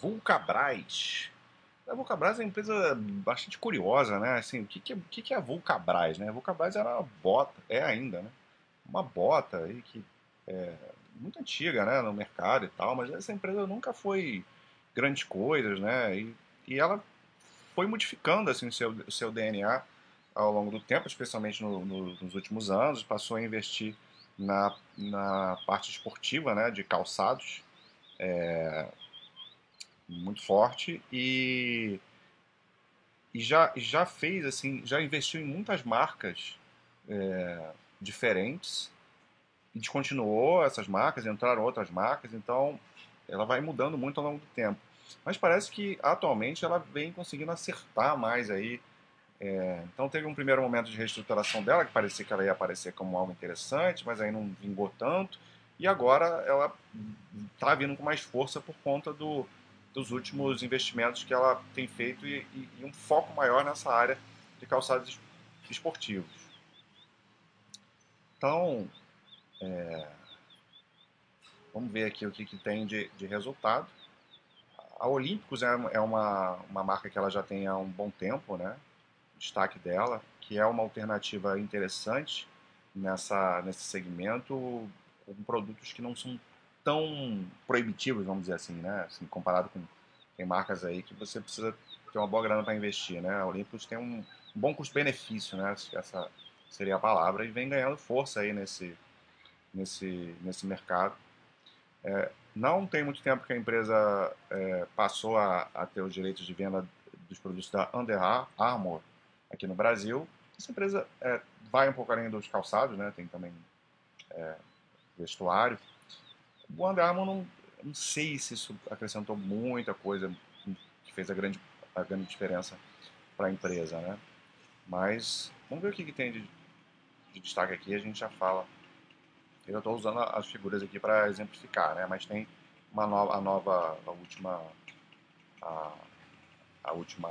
Vulcabras. A Vulcabras é uma empresa bastante curiosa, né? Assim, o que, que, que, que é a Vulcabras, né? A Vulcabras era uma bota, é ainda, né? Uma bota aí que é muito antiga, né? No mercado e tal, mas essa empresa nunca foi grandes coisas, né? E, e ela foi modificando, assim, o seu, o seu DNA ao longo do tempo, especialmente no, no, nos últimos anos, passou a investir na, na parte esportiva, né? De calçados, é, muito forte e, e já, já fez assim, já investiu em muitas marcas é, diferentes e descontinuou essas marcas, entraram outras marcas, então ela vai mudando muito ao longo do tempo. Mas parece que atualmente ela vem conseguindo acertar mais aí. É, então teve um primeiro momento de reestruturação dela que parecia que ela ia aparecer como algo interessante, mas aí não vingou tanto. E agora ela está vindo com mais força por conta do, dos últimos investimentos que ela tem feito e, e, e um foco maior nessa área de calçados esportivos. Então, é, vamos ver aqui o que, que tem de, de resultado. A Olímpicos é, é uma, uma marca que ela já tem há um bom tempo, né? Destaque dela, que é uma alternativa interessante nessa, nesse segmento, com produtos que não são tão proibitivos, vamos dizer assim, né? Assim, comparado com tem marcas aí que você precisa ter uma boa grana para investir, né? A Olympus tem um, bom custo-benefício, né? Essa seria a palavra e vem ganhando força aí nesse nesse nesse mercado. É, não tem muito tempo que a empresa é, passou a, a, ter os direitos de venda dos produtos da Under Armour aqui no Brasil. Essa empresa é, vai um pouco além dos calçados, né? Tem também é, vestuário. O Under Armour não, não sei se isso acrescentou muita coisa que fez a grande, a grande diferença para a empresa, né? Mas vamos ver o que, que tem de, de destaque aqui, a gente já fala. Eu estou usando as figuras aqui para exemplificar, né? Mas tem uma nova, a nova, a última, a, a última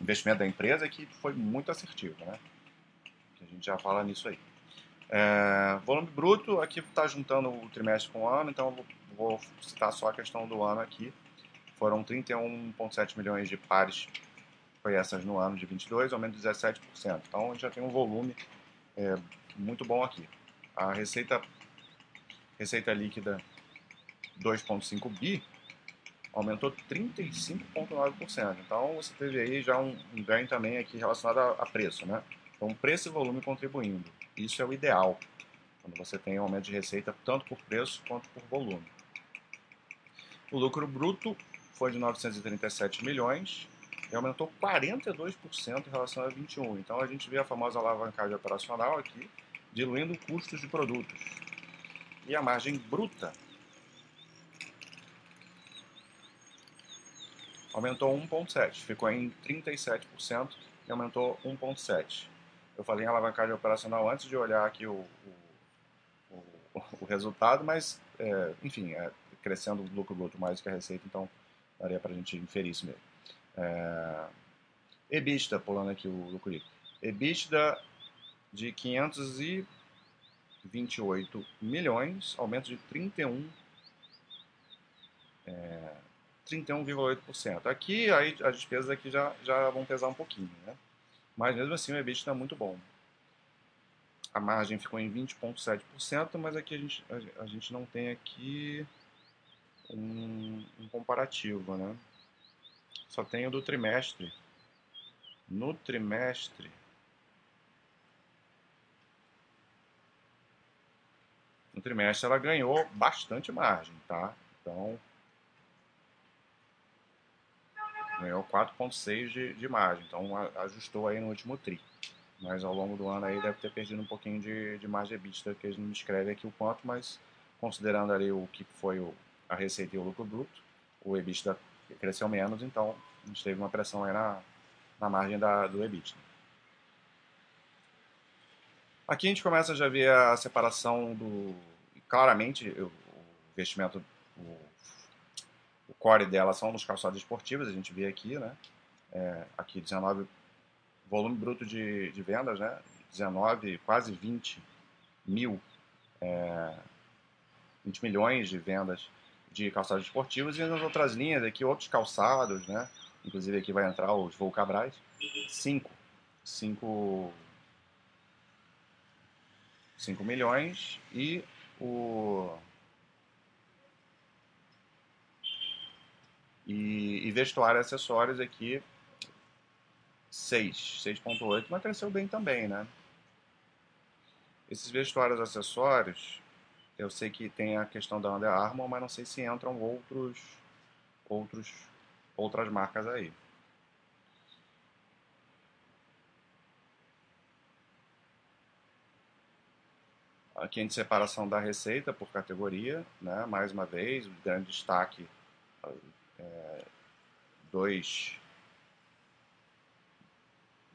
investimento da empresa que foi muito assertivo, né? A gente já fala nisso aí. É, volume bruto, aqui está juntando o trimestre com o ano, então vou, vou citar só a questão do ano aqui. Foram 31,7 milhões de pares foi essas no ano de 22, aumento de 17%. Então a gente já tem um volume é, muito bom aqui. A receita, receita líquida 2,5 bi aumentou 35,9%. Então você teve aí já um, um ganho também aqui relacionado a, a preço, né? Então preço e volume contribuindo. Isso é o ideal, quando você tem um aumento de receita tanto por preço quanto por volume. O lucro bruto foi de 937 milhões e aumentou 42% em relação a 21. Então a gente vê a famosa alavancagem operacional aqui, diluindo custos de produtos. E a margem bruta aumentou 1,7%, ficou em 37% e aumentou 1,7%. Eu falei em alavancagem operacional antes de olhar aqui o, o, o, o resultado, mas, é, enfim, é, crescendo o lucro bruto mais do que a receita, então daria para a gente inferir isso mesmo. É, EBITDA, pulando aqui o lucro. EBITDA de 528 milhões, aumento de 31 é, 31,8%. Aqui aí, as despesas aqui já, já vão pesar um pouquinho, né? Mas mesmo assim o EBIT está muito bom. A margem ficou em 20,7%, mas aqui a gente, a, a, gente não tem aqui um, um comparativo, né? Só tem o do trimestre. No trimestre, no trimestre ela ganhou bastante margem, tá? Então, ganhou 4,6 de, de margem, então ajustou aí no último tri. Mas ao longo do ano aí deve ter perdido um pouquinho de, de margem EBITDA, que eles não descrevem aqui o quanto, mas considerando ali o que foi o, a receita e o lucro bruto, o EBITDA cresceu menos, então a gente teve uma pressão aí na, na margem da, do EBITDA. Aqui a gente começa a já ver a separação do. Claramente, o investimento, o o core dela são nos calçados esportivos, a gente vê aqui, né? É, aqui 19 volume bruto de, de vendas, né? 19, quase 20 mil, é, 20 milhões de vendas de calçados esportivos e nas outras linhas aqui outros calçados, né? Inclusive aqui vai entrar os Volcabrais. Cinco. Cinco 5 milhões e o e, e vestuário e acessórios aqui 6, 6.8, mas cresceu bem também, né? Esses vestuários e acessórios, eu sei que tem a questão da Under Armour, mas não sei se entram outros outros outras marcas aí. Aqui a separação da receita por categoria, né? mais uma vez, o grande destaque, é, 2,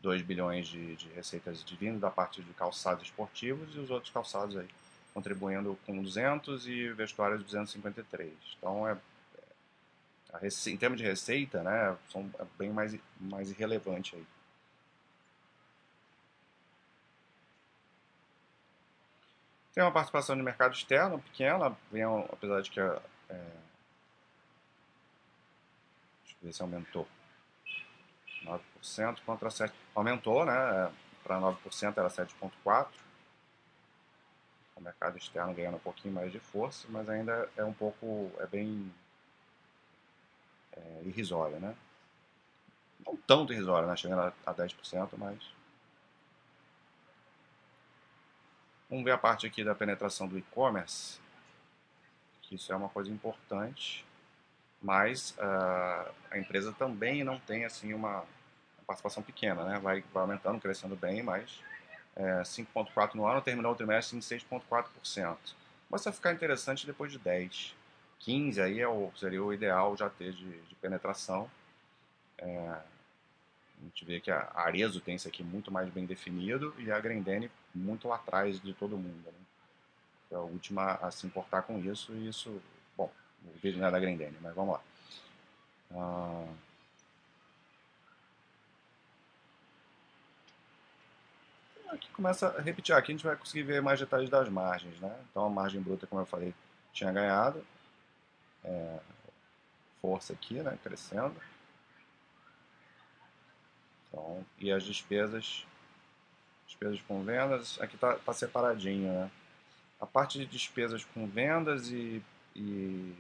2 bilhões de, de receitas de vindo da parte de calçados esportivos e os outros calçados aí contribuindo com 200 e vestuários 253. Então, é, em termos de receita, né, são é bem mais, mais irrelevante aí. Tem uma participação de mercado externo pequena, apesar de que é, é, deixa eu ver se aumentou. 9% contra 7%. Aumentou, né? Para 9% era 7,4%. O mercado externo ganhando um pouquinho mais de força, mas ainda é um pouco, é bem é, irrisório, né? Não tanto irrisório, né? Chegando a 10%, mas Vamos ver a parte aqui da penetração do e-commerce, isso é uma coisa importante, mas uh, a empresa também não tem assim uma, participação pequena, né? vai, vai aumentando, crescendo bem, mas é, 5,4% no ano, terminou o trimestre em 6,4%. Mas vai ficar interessante depois de 10. 15 aí é o, seria o ideal já ter de, de penetração. É, a gente vê que a Arezo tem isso aqui muito mais bem definido e a Grendene muito lá atrás de todo mundo. Né? Foi a última a se importar com isso e isso, o vídeo não é da Grendene, mas vamos lá. Ah, aqui começa a repetir, aqui a gente vai conseguir ver mais detalhes das margens, né? Então a margem bruta, como eu falei, tinha ganhado, é, força aqui, né, crescendo. Então, e as despesas, despesas com vendas, aqui está tá separadinho, né? A parte de despesas com vendas e, e,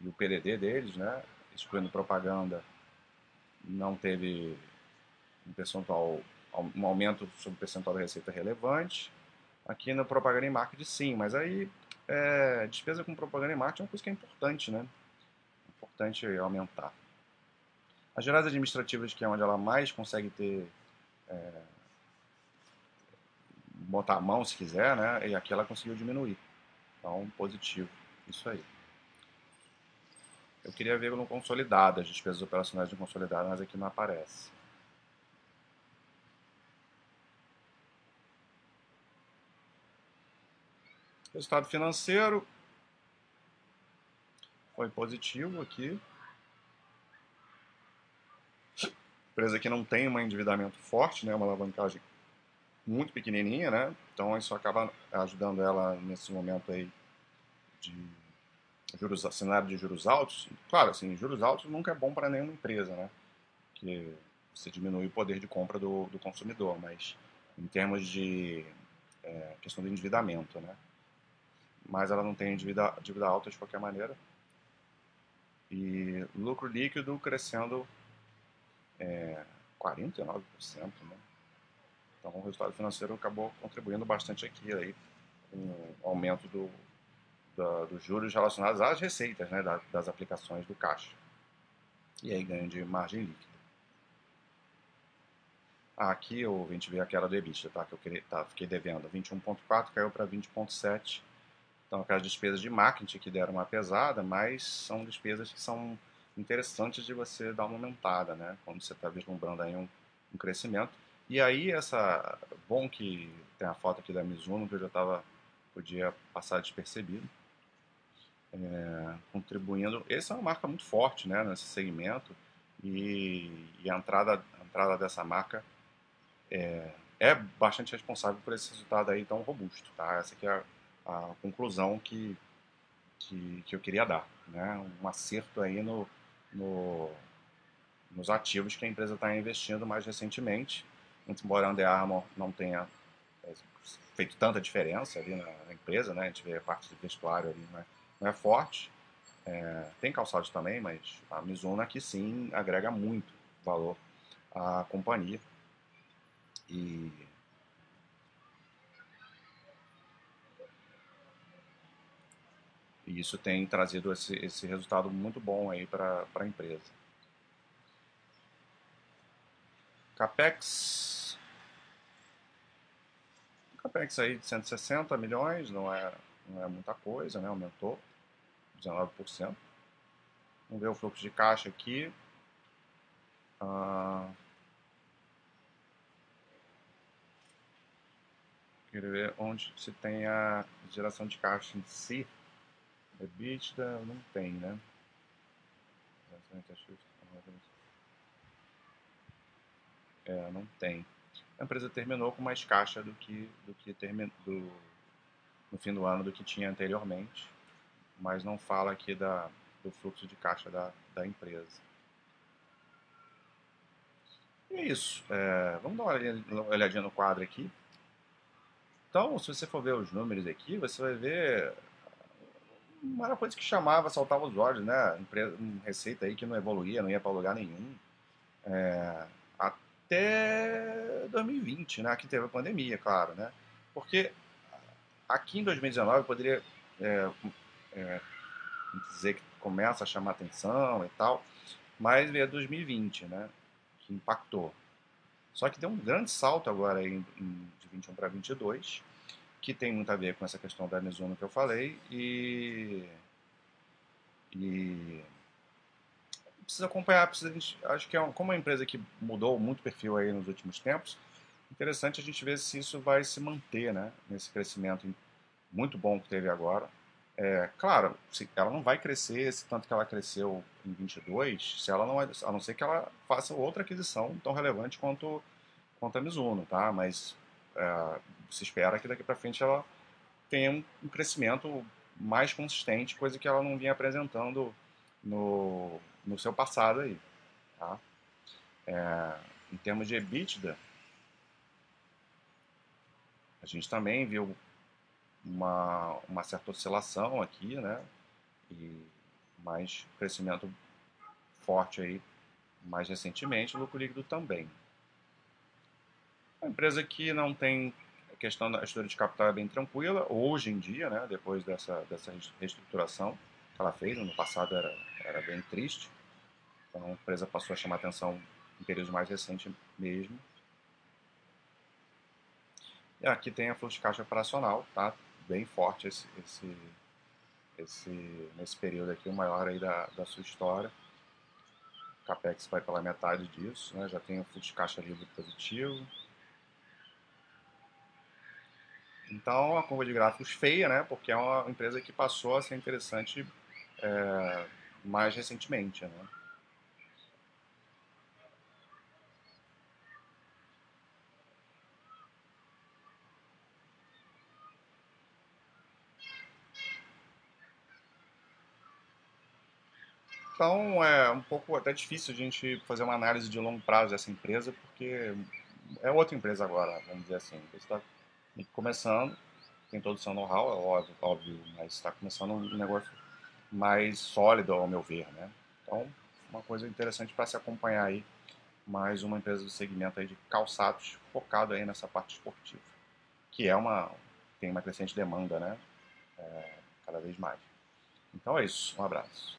e o PDD deles, né? Excluindo propaganda, não teve um percentual, um aumento sobre o percentual da receita relevante. Aqui no propaganda e marketing sim, mas aí é, despesa com propaganda e marketing é uma coisa que é importante, né? Importante aumentar. As gerais administrativas, que é onde ela mais consegue ter. É, botar a mão se quiser, né? E aqui ela conseguiu diminuir. Então, positivo. Isso aí. Eu queria ver no consolidado, as despesas operacionais de consolidado, mas aqui não aparece. Resultado financeiro foi positivo aqui. empresa que não tem um endividamento forte, né, uma alavancagem muito pequenininha, né? Então isso acaba ajudando ela nesse momento aí de juros, cenário de juros altos. Claro, assim, juros altos nunca é bom para nenhuma empresa, né? Que você diminui o poder de compra do, do consumidor, mas em termos de é, questão do endividamento, né? Mas ela não tem dívida, dívida alta de qualquer maneira. E lucro líquido crescendo é, 49%. Né? Então o resultado financeiro acabou contribuindo bastante aqui aí, com o aumento do, da, dos juros relacionados às receitas né, da, das aplicações do caixa. E aí ganho de margem líquida. Aqui a gente vê aquela do EBITDA, tá? que eu queria, tá, fiquei devendo. 21,4 caiu para 20,7. Então aquelas despesas de marketing que deram uma pesada, mas são despesas que são interessantes de você dar uma aumentada, né? Quando você está vislumbrando aí um, um, crescimento. E aí essa bom que tem a foto aqui da Mizuno que eu já estava podia passar despercebido, é, contribuindo. Essa é uma marca muito forte, né? Nesse segmento e, e a entrada a entrada dessa marca é, é, bastante responsável por esse resultado aí tão robusto, tá? Essa aqui é a, a conclusão que, que, que eu queria dar, né, um acerto aí no, no, nos ativos que a empresa está investindo mais recentemente, embora a Under Armour não tenha é, feito tanta diferença ali na, na, empresa, né, a gente vê a parte de vestuário ali, não é, não é forte, é, tem calçados também, mas a Mizuno aqui sim agrega muito valor à companhia. E E isso tem trazido esse, esse resultado muito bom aí para a empresa. Capex. Capex aí de 160 milhões, não é, não é muita coisa, né? Aumentou 19%. Vamos ver o fluxo de caixa aqui. Ah, ver onde se tem a geração de caixa em si. EBITDA não tem, né? É, não tem. A empresa terminou com mais caixa do que, do que termi, do, no fim do ano do que tinha anteriormente, mas não fala aqui da, do fluxo de caixa da, da empresa. E é isso. É, vamos dar uma olhadinha, no quadro aqui. Então, se você for ver os números aqui, você vai ver uma coisa que chamava, saltava os olhos, né? Empresa, uma receita aí que não evoluía, não ia para lugar nenhum. É, até 2020, né? Aqui teve a pandemia, claro, né? Porque aqui em 2019 eu poderia é, é, dizer que começa a chamar atenção e tal, mas veio 2020, né? Que impactou. Só que deu um grande salto agora em, em de 21 para 22 que tem muito a ver com essa questão da Mizuno que eu falei e, e precisa acompanhar, precisa, acho que é uma, como é uma empresa que mudou muito o perfil aí nos últimos tempos, interessante a gente ver se isso vai se manter, né, nesse crescimento muito bom que teve agora. É, claro, se, ela não vai crescer esse tanto que ela cresceu em 22, se ela não, a não ser que ela faça outra aquisição tão relevante quanto, quanto a Mizuno, tá? Mas é, se espera que daqui para frente ela tenha um, um, crescimento mais consistente, coisa que ela não vinha apresentando no, no seu passado aí. Tá? É, em termos de EBITDA, a gente também viu uma, uma certa oscilação aqui, né? E mais crescimento forte aí mais recentemente, o lucro líquido também. Uma empresa que não tem questão da história de capital é bem tranquila, hoje em dia, né, depois dessa, dessa reestruturação que ela fez, no passado era, era bem triste, então a empresa passou a chamar atenção em períodos mais recentes mesmo. Aqui tem a fluxo de caixa operacional, tá? Bem forte esse, esse, esse, nesse período aqui, o maior aí da, da sua história. O CAPEX vai pela metade disso, né? Já tem o fluxo de caixa livre positivo, Então, a curva de gráficos feia, né? Porque é uma empresa que passou a ser interessante é, mais recentemente, né? Então, é um pouco até difícil a gente fazer uma análise de longo prazo dessa empresa, porque é outra empresa agora, vamos dizer assim. Está começando, tem todo o seu know-how, é óbvio, óbvio mas está começando um negócio mais sólido, ao meu ver, né? Então, uma coisa interessante para se acompanhar aí, mais uma empresa do segmento aí de calçados, focado aí nessa parte esportiva, que é uma, tem uma crescente demanda, né? É, cada vez mais. Então é isso, um abraço.